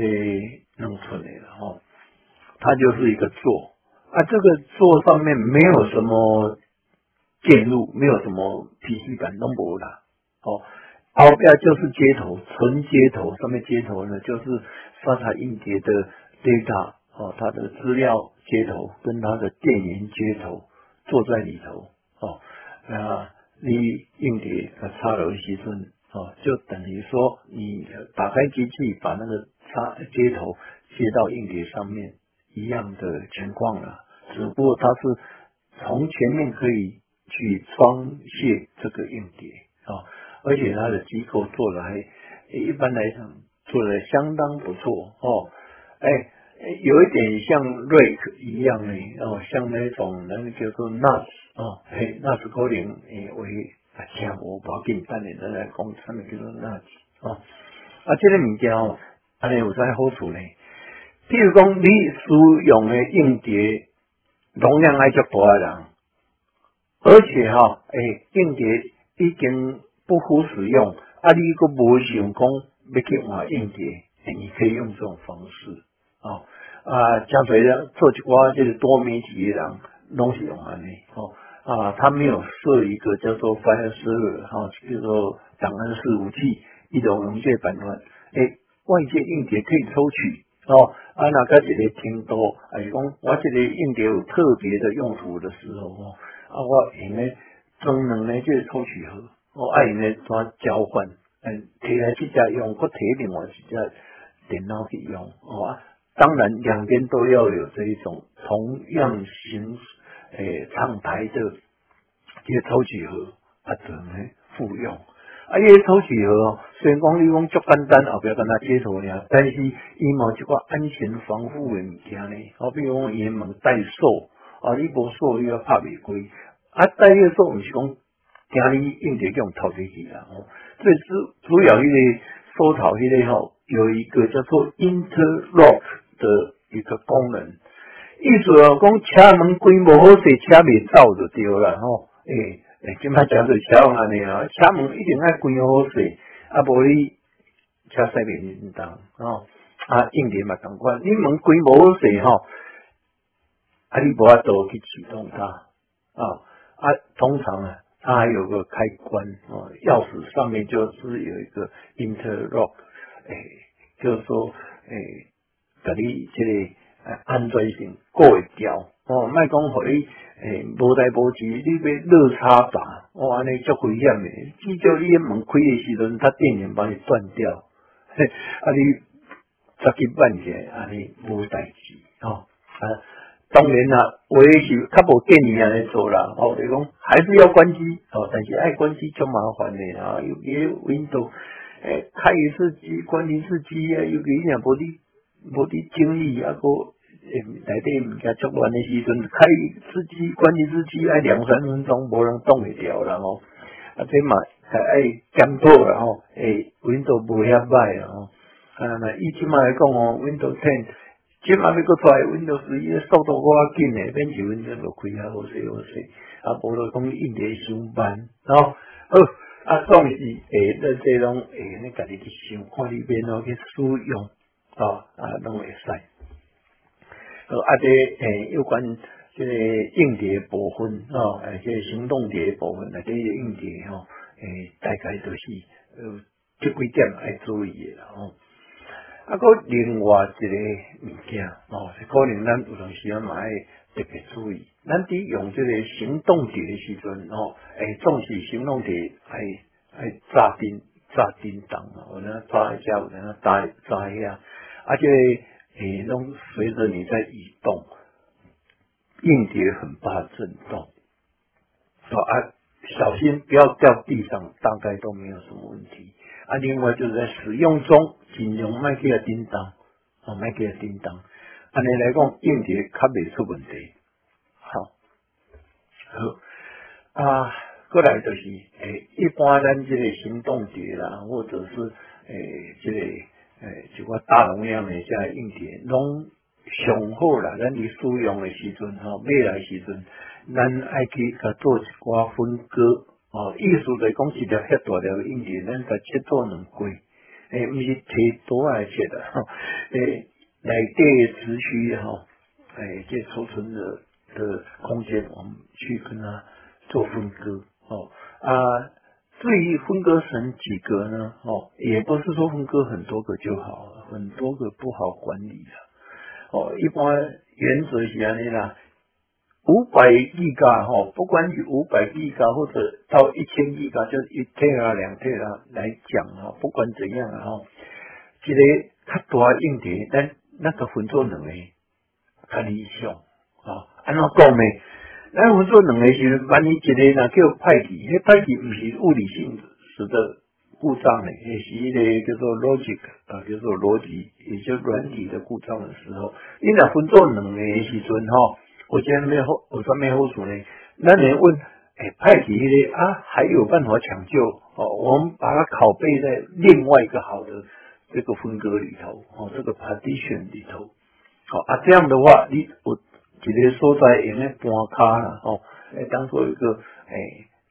弄出来了，吼，它就是一个座，啊，这个座上面没有什么电路，没有什么 PC 板，拢无啦，哦。后边就是接头，纯接头，上面接头呢就是沙塔硬碟的 data 哦，它的资料接头跟它的电源接头坐在里头哦，啊，你硬碟插了一些哦，就等于说你打开机器把那个插接头接到硬碟上面一样的情况了，只不过它是从前面可以去装卸这个硬碟啊。而且它的机构做的还一般来讲做的相当不错哦，哎，有一点像瑞克一样的哦，像那种那个叫做 NAS 哦，嘿，NAS 可能诶为啊，听我包紧等下咱来讲什么叫做 NAS 哦，啊，这个物件哦，安尼有在好处呢？譬如讲你使用的硬碟容量爱足大人，而且哈，哎，硬碟已经。不敷使用，啊，你个无想讲要去换硬碟，你可以用这种方式啊啊，相对的做一寡就是多媒体的人拢是用安尼哦啊，他没有设一个叫做 file server 哈，叫做档案伺服器一种容这版本，诶，外界硬碟可以抽取哦，啊，那个一个听多，哎，讲我这个硬碟有特别的用途的时候哦，啊，我用咧装能咧就是抽取盒。我爱用咧怎交换，嗯，摕来即只用，我摕另外一只电脑去用，哦啊，当然两边都要有这一种同样形诶厂牌的这个抽取盒，啊，怎么复用？啊，这个抽取盒虽然讲你讲足简单，后壁跟他接头呢，但是伊某一个安全防护的物件呢，好比如讲伊门带锁，啊，你无锁又要拍违规，啊，带个锁毋是讲。家里硬碟用套进去啦，哦，最主主要迄个收套迄个吼，有一个叫做 interlock 的一个功能，意思，讲车门关无好势，车未走就对啦，吼，诶诶，今摆讲做车门安尼啊，车门一定爱关好势，啊，无你车驶袂认当，哦，啊，硬碟嘛同款，你门关无好势吼，啊，你无法度去启动它，啊啊，通常啊。它还有个开关哦，钥匙上面就是有一个 interlock，哎，就是说，哎，给你这个安全性过会掉哦，卖讲互你哎无代无志，你要落插拔，哦，安尼足危险的，至少你门开的时阵，他电源帮你断掉，啊，你十几万钱，安尼无代志哦，啊。当然啦，我也是他无建议安尼做啦，哦，你讲还是要关机哦，但是爱关机足麻烦的啊，有些 Windows 诶开一次机关一次机啊，有几两无你无伫整理啊个内底物件足乱诶时阵，开司机管理司机爱两三分钟，无人挡会掉啦吼。啊，这嘛还爱检讨啦吼，诶，Windows 无遐歹啦吼。啊，那以即卖来讲哦，Windows Ten，即卖要搁出来 Windows 十一速度搁较紧诶，免是 Windows 就开啊好势好势，啊，无就讲硬碟上班，吼，好，啊，总是诶，咱这拢诶，你家己去想，看里边哦去使用，吼，啊，拢会使。呃，啊，这诶有关这个硬碟部分，吼，诶，这行动碟部分，啊，这硬碟吼，诶，大概都是呃，即几点爱注意诶，吼。啊，个另外一个物件哦，是可能咱有阵时啊，嘛爱特别注意。咱伫用这个行动碟的时阵哦，诶，总是行动碟爱爱炸叮炸叮当啊，有人炸一下，有人炸炸一下，而且诶，拢随着你在移动，硬碟很怕震动，啊，小心不要掉地上，大概都没有什么问题。啊，另外就是在使用中。尽量卖给他叮当，哦，卖给叮当。安尼来讲，硬碟较未出问题。好，好啊，过来就是诶，一般咱这个行动碟啦，或者是诶，这个诶，一个大容量的这硬碟，拢上好啦。咱伫使用的时阵，吼，买来时阵，咱爱去甲做一寡分割。哦，意思来讲，一条遐大条硬碟，咱甲切做两块。诶，毋是提多来切的，诶，内底持续哈，诶，这储存的的空间，我们去跟它做分割，哦啊，至于分割成几个呢？哦，也不是说分割很多个就好，很多个不好管理的，哦，一般原则是安尼啦。五百 G 嘎哈，不管是五百 G 嘎或者到一千 G 嘎，就一 T 啊、两 T 啊来讲哈，不管怎样啊哈，这个较大硬碟，但那个分作两个较理想啊。安怎讲呢？咱分做两个时，万一一个呢叫派机，迄派机毋是物理性使的故障呢，也是一个叫做 logic 啊，叫做逻辑，也就软体的故障的时候，你若分做两个时阵哈。我今天没有后，我说没后数呢。那你问，哎，派几呢？啊，还有办法抢救哦？我们把它拷贝在另外一个好的这个分割里头哦，这个 partition 里头。好啊，这样的话，你我直接所在用那搬卡了哦，哎，当做一个哎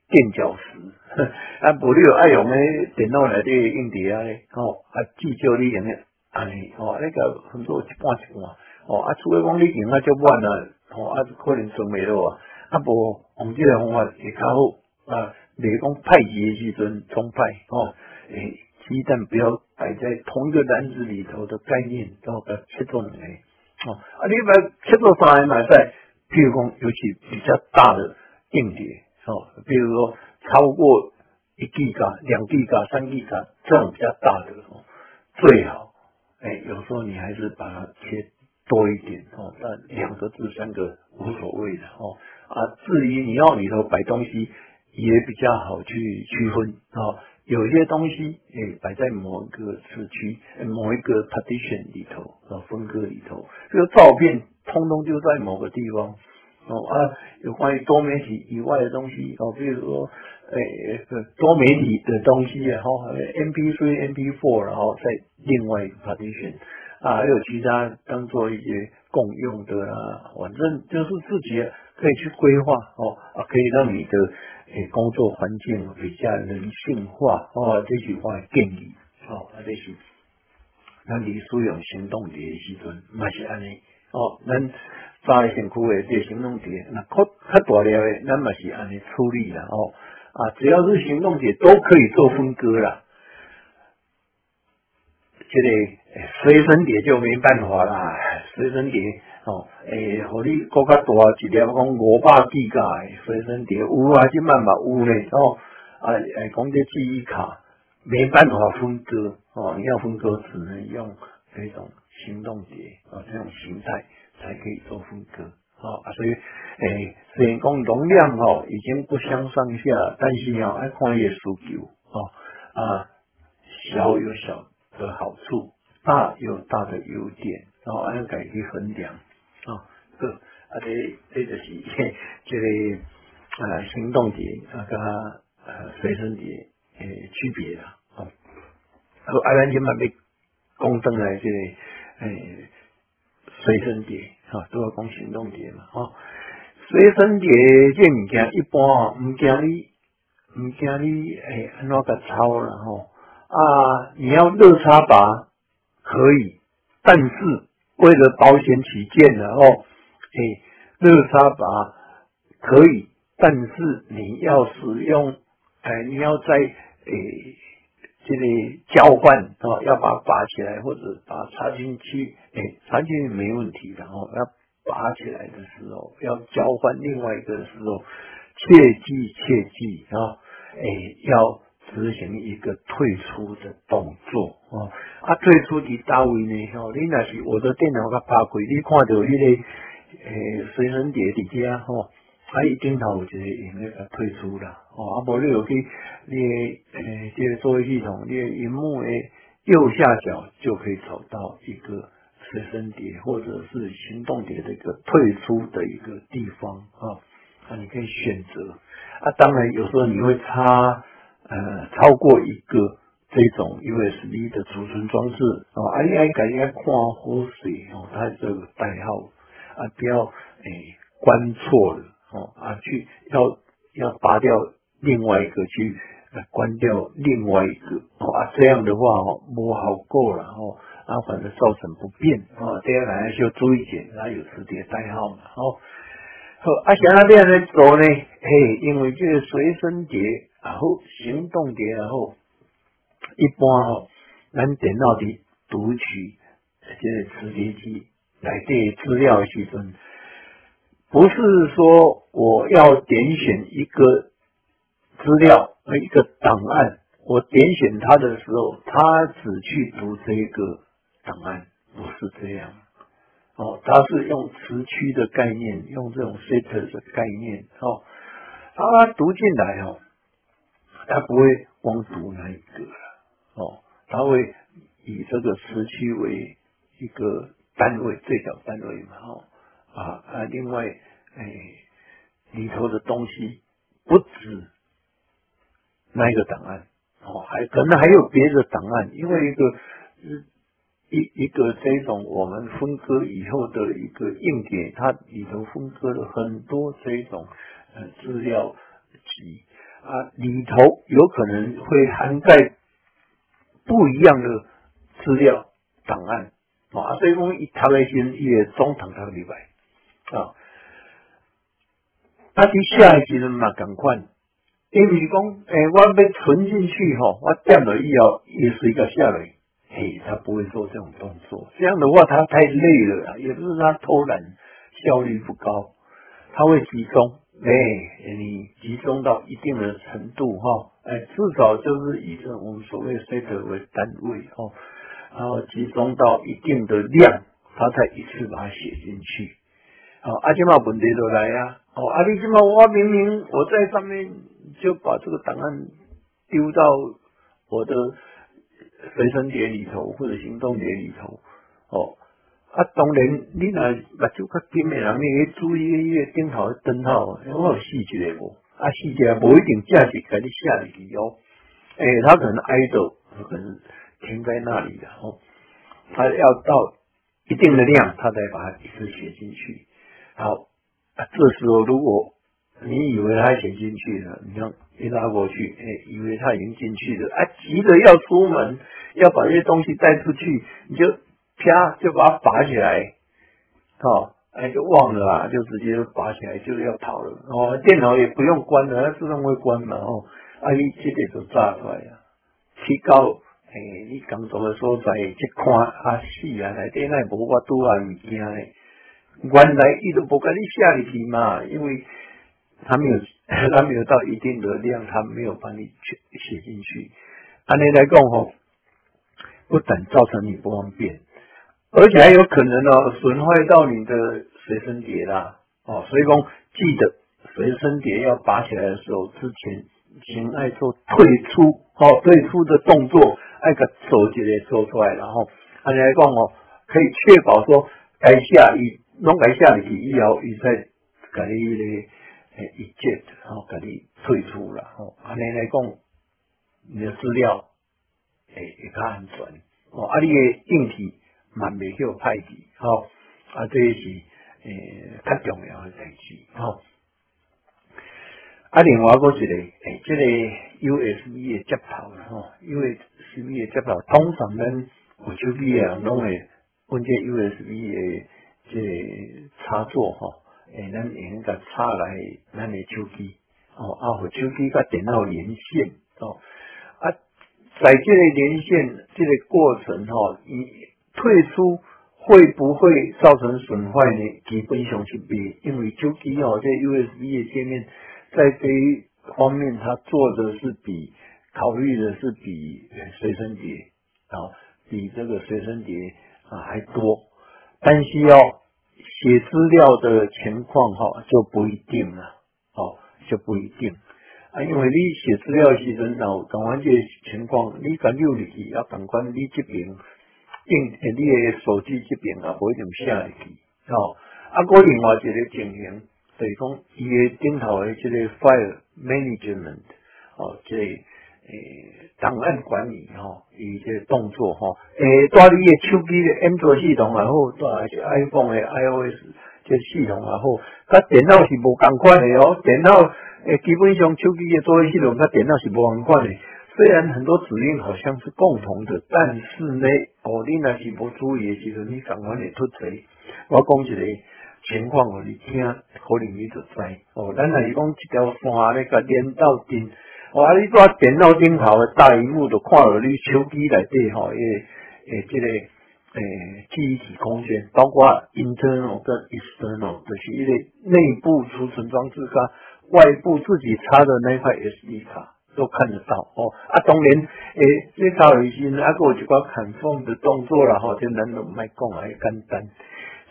垫脚石。啊，不你爱用的电脑来的硬碟啊，哦，啊，至少你用的安尼哦，那个很多一半一半哦，啊，除非讲你用啊就晚了。哦，啊，可能装袂落啊，啊无用即个方法会较好啊。例如讲派机的时阵装派哦，诶，鸡蛋不要摆在同一个篮子里头的概念，都要切做两个哦。啊，你把切做三个买在，譬如讲尤其比较大的硬碟哦，比如说超过一 G 卡、两 G 卡、三 G 卡这种比较大的哦，最好哎，有时候你还是把它切。多一点哦，那两个至三个无所谓的哦啊。至于你要里头摆东西，也比较好去区分哦。有些东西诶摆在某一个时区、某一个 partition 里头啊，分割里头。这个照片通通就在某个地方哦啊。有关于多媒体以外的东西哦，比如说诶多媒体的东西啊，哈，MP3、MP4，然后在另外一个 partition。啊，还有其他当做一些共用的啊，反正就是自己可以去规划哦，啊，可以让你的工作环境比较人性化哦。这句话建议哦，啊，这是咱你使用行动碟的时阵，嘛是安尼哦。咱早一身躯的这行动碟，那较较大了的，咱嘛是安尼处理啦哦。啊，只要是行动碟都可以做分割啦。这个随身碟就没办法啦，随身碟哦，诶，互你搁较大一粒，讲五百 G 卡随身碟有啊，即慢嘛有咧哦，啊，诶，讲这记忆卡没办法分割哦，你要分割只能用这种行动碟啊，这种形态才可以做分割哦，啊，所以诶，虽然讲容量哦已经不相上下，但是哦爱看伊需求哦啊，小有小。的好处，大有大的优点，然后按改去衡量啊，这啊这这就是这个呃行动碟啊跟呃随身碟诶区别啦，啊，好，啊咱今嘛要讲登来这个诶随身碟哈，都要讲行动碟嘛，哈，随身碟这物件一般哦，唔惊你唔惊你诶安怎个抄然后啊你要热插拔。可以，但是为了保险起见的哦，诶，热插拔可以，但是你要使用，哎，你要在诶这里交换哦，要把它拔起来或者把它插进去，诶，插进去没问题的哦，要拔起来的时候要交换另外一个的时候，切记切记啊，诶，要。执行一个退出的动作啊，啊，退出的单位呢？吼，你那是我的电脑甲拍开，你看到迄个诶随身碟伫遮吼，啊，伊顶头有一个用那个退出啦，哦，啊，无你有去你诶这个作业系统，你荧幕诶右下角就可以找到一个随身碟或者是行动碟的一个退出的一个地方啊，啊，你可以选择啊，当然有时候你会插。呃，超过一个这种 USB 的储存装置哦，啊，你爱改应该看好水哦，它这个代号啊，不要诶关错了哦，啊，去要要拔掉另外一个去关掉另外一个哦，啊，这样的话哦，摸好过了哦，啊，反正造成不便哦，这样来就注意点，它有磁碟代号嘛哦，好，啊，想要这样来做呢，嘿，因为这个随身碟。然后行动碟，然后一般吼，咱电脑的读取这个磁碟机来对资料的时阵，不是说我要点选一个资料和一个档案，我点选它的时候，它只去读这个档案，不是这样。哦，它是用词区的概念，用这种 set 的概念，哦，它读进来哦。它不会光读那一个了哦，它会以这个词区为一个单位，最小单位嘛，哦啊啊，另外哎里头的东西不止那一个档案哦，还可能还有别的档案，因为一个一一个这种我们分割以后的一个硬碟，它里头分割了很多这种呃资料集。啊，里头有可能会涵盖不一样的资料档案啊，所以讲一读的先也中堂读明白啊。啊，伫下一时嘛，赶快，因为讲诶，我要存进去吼，我点了以后也是一个下来，嘿，他不会做这种动作，这样的话他太累了，也不是他偷懒，效率不高，他会集中。哎，你集中到一定的程度哈，哎，至少就是以这我们所谓 set 为单位哦，然后集中到一定的量，他才一次把它写进去。好，阿金嘛问题都来呀，哦，阿里金嘛，我明明我在上面就把这个档案丢到我的随身碟里头或者行动碟里头，哦。啊，当然，你若目睭较紧的人，你去注意迄个顶头的灯号，我有细节无？啊，细节无一定价值给你下里去哦。诶，他可能挨着，可能停在那里的哦。他要到一定的量，他才把它一次写进去。好，这时候如果你以为他写进去了，你看一拉过去，哎，以为他已经进去了，啊，急着要出门，要把这些东西带出去，你就。啪，就把它拔起来，哦，哎，就忘了啊，就直接拔起来，就要跑了。哦，电脑也不用关了，它自动会关嘛。哦，啊，你这点就炸出来了，提高，哎，你工作的所在，去看啊，死啊，内底那无法拄啊物件嘞。原来伊都不跟你下里去嘛，因为他没有，他没有到一定的量，他没有把你写写进去。按你来讲吼，不但造成你不方便。而且还有可能哦，损坏到你的随身碟啦，哦，所以讲记得随身碟要拔起来的时候，之前先爱做退出，哦，退出的动作，爱个手直接做出来，然后安尼来讲哦，可以确保说该下伊拢该下入去以后，伊再甲你咧诶一键吼，甲你退出啦吼。安尼来讲，你的资料诶会较安全哦。啊，你诶硬体嘛袂叫歹去吼，啊，这是诶较重要诶代志吼。啊，另外个一个诶，即个 USB 诶接头啦吼，USB 诶接头通常咱有手机诶人拢会阮这 USB 诶即插座吼，诶，咱会用甲插来咱诶手机哦，啊，互手机甲电脑连线哦，啊，在即个连线即个过程吼，伊退出会不会造成损坏呢？基本上是没，因为手机吼，这 USB 诶界面。在这方面，他做的是比考虑的是比随身碟啊，比这个随身碟啊还多。但是要写资料的情况哈就不一定了，哦就不一定啊，因为你写资料时阵哦，讲完这情况，你赶入去要赶快你这边应你的手机这边啊，不一定下入去哦。啊，个另外一个情形。等于讲伊诶顶头诶，即个 file management 哦，即个诶档案管理吼，伊即个动作吼，诶，带你诶手机诶安卓系统也好，带是 iPhone 诶 iOS 即系统也好，甲电脑是无共款诶哦。电脑诶基本上手机诶作业系统甲电脑是无共款诶。虽然很多指令好像是共同的，但是呢，哦，你若是无注意诶时阵，你赶快会突锤。我讲一个。情况哦，你听，可能你就知哦。咱若是讲一条线咧，甲连到顶，哇！你带电脑顶头诶大荧幕，就看到你手机内底吼，诶诶，即个诶记忆体空间，包括 internal 跟 external，就是一个内部储存装置跟外部自己插的那块 SD 卡都看得到哦。啊，当然，诶，你插有时啊，个有一寡砍缝的动作啦，吼，就咱都唔爱讲啊，简单。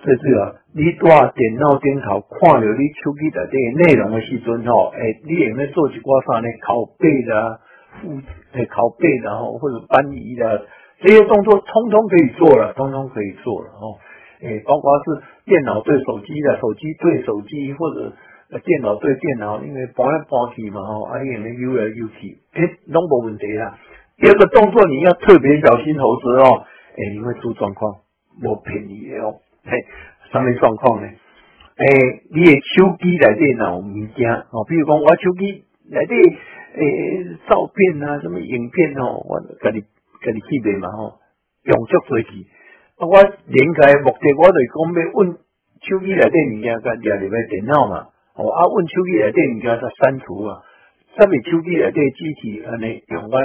最主要，你带电脑顶头看着你手机内底内容的时阵吼，诶，你用咧做一寡啥呢？拷贝啦，复诶拷贝啦吼，或者搬移啦，这些动作通通可以做了，通通可以做了吼。诶，包括是电脑对手机的，手机对手机，或者电脑对电脑，因为搬来搬去嘛吼，啊，你用咧 U 来 U 去，诶，拢无问题啦。第二个动作你要特别小心投资哦，诶，你会出状况，无便宜哦。嘿，什么状况呢？诶，你的手机内底有物件哦，比如讲我手机内底诶照片啊，什么影片哦，我甲你甲你记袂嘛吼，用足多去。啊，我连开目的我就是讲要问手机内底物件，甲掠入来电脑嘛。哦，啊，问手机内底物件才删除啊。什么手机内底机器安尼用啊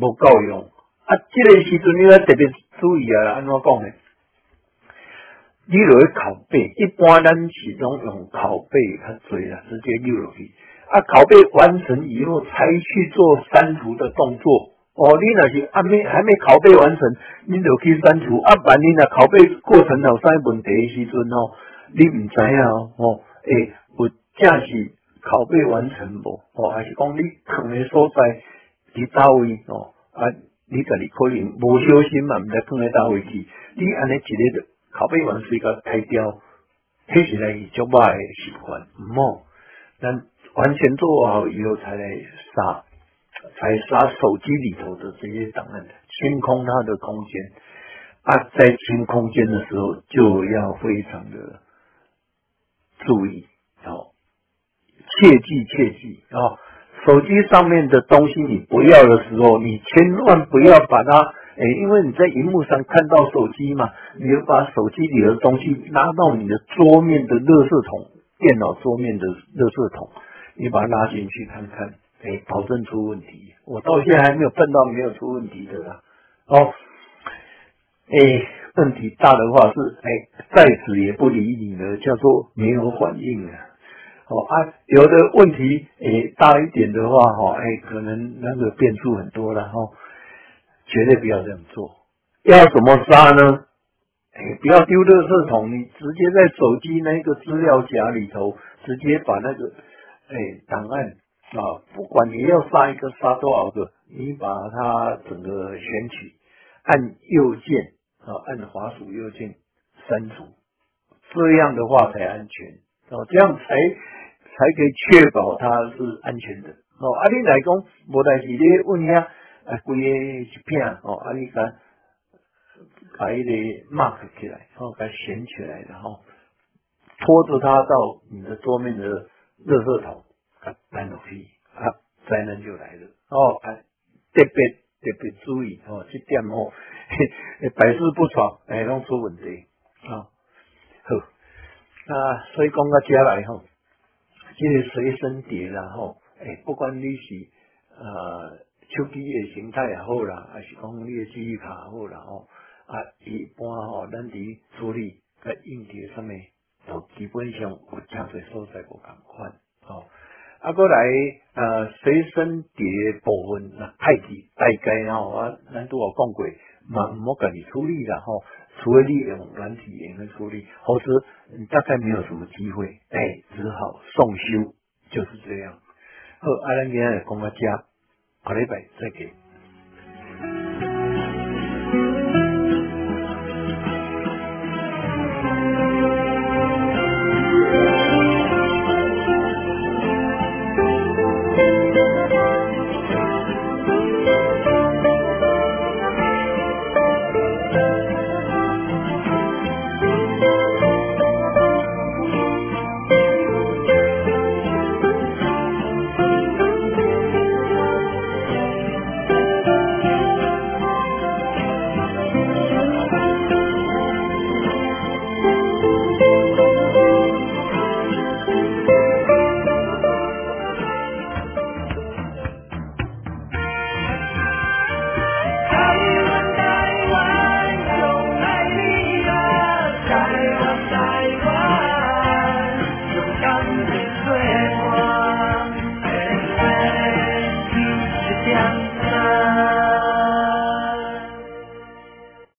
无够用。啊，这个时阵你要特别注意啊，安怎讲呢？你落去拷贝，一般咱始终用拷贝较多啦，直接溜落去。啊，拷贝完成以后才去做删除的动作。哦，你若是还没还没拷贝完成，你就去删除。啊，万一若拷贝过程有啥问题的时阵哦，你唔知啊哦，诶，有正是拷贝完成无？哦，还是讲你藏的所在伫倒位哦？啊，你家己可能无小心嘛，唔知藏喺倒位去。你安尼一日拷贝完是一个开掉，黑起来就坏习惯，唔好。但完全做好以后才来杀，才杀手机里头的这些档案，清空它的空间。啊，在清空间的时候就要非常的注意，哦，切记切记啊！手机上面的东西你不要的时候，你千万不要把它。哎，因为你在荧幕上看到手机嘛，你就把手机里的东西拉到你的桌面的垃圾桶，电脑桌面的垃圾桶，你把它拉进去看看，哎，保证出问题。我到现在还没有碰到没有出问题的啦。哦，哎，问题大的话是哎，在此也不理你了，叫做没有反应啊。哦啊，有的问题哎大一点的话哈，哎，可能那个变数很多了哈。绝对不要这样做。要怎么杀呢？哎，不要丢垃圾桶，你直接在手机那个资料夹里头，直接把那个哎档案啊，不管你要杀一个杀多少个，你把它整个选取，按右键啊，按滑鼠右键删除，这样的话才安全哦，这样才才可以确保它是安全的哦。啊，你来讲无代志，你问遐啊，规个一片哦，啊，你甲把迄个 mark 起来，哦，把衔起来，然后拖着它到你的桌面的热圾桶，啊，搬落去，啊，灾难就来了哦，啊，特别特别注意哦，这点哦，百事不爽，哎，拢出问题啊。好，那所以讲到遮来吼，这个随身碟啦吼，哎，不管你是呃手机的形态也好啦，还是讲你的记忆卡也好啦吼，啊，一般吼，咱伫处理甲硬碟上面，都基本上有真侪所在无共款吼。啊，过来呃随身碟部分那太极大概吼，啊，咱都有讲过，嘛毋好家己处理啦吼。除了利用软体也能处理，否则你大概没有什么机会，哎，只好送修，就是这样。好，阿兰今天讲到家，下礼拜再给。